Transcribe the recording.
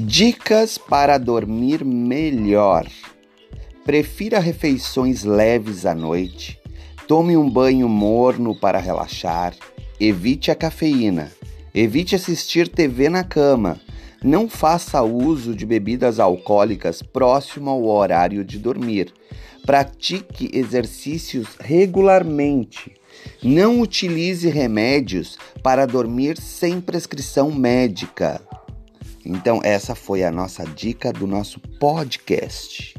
Dicas para dormir melhor. Prefira refeições leves à noite. Tome um banho morno para relaxar. Evite a cafeína. Evite assistir TV na cama. Não faça uso de bebidas alcoólicas próximo ao horário de dormir. Pratique exercícios regularmente. Não utilize remédios para dormir sem prescrição médica. Então, essa foi a nossa dica do nosso podcast.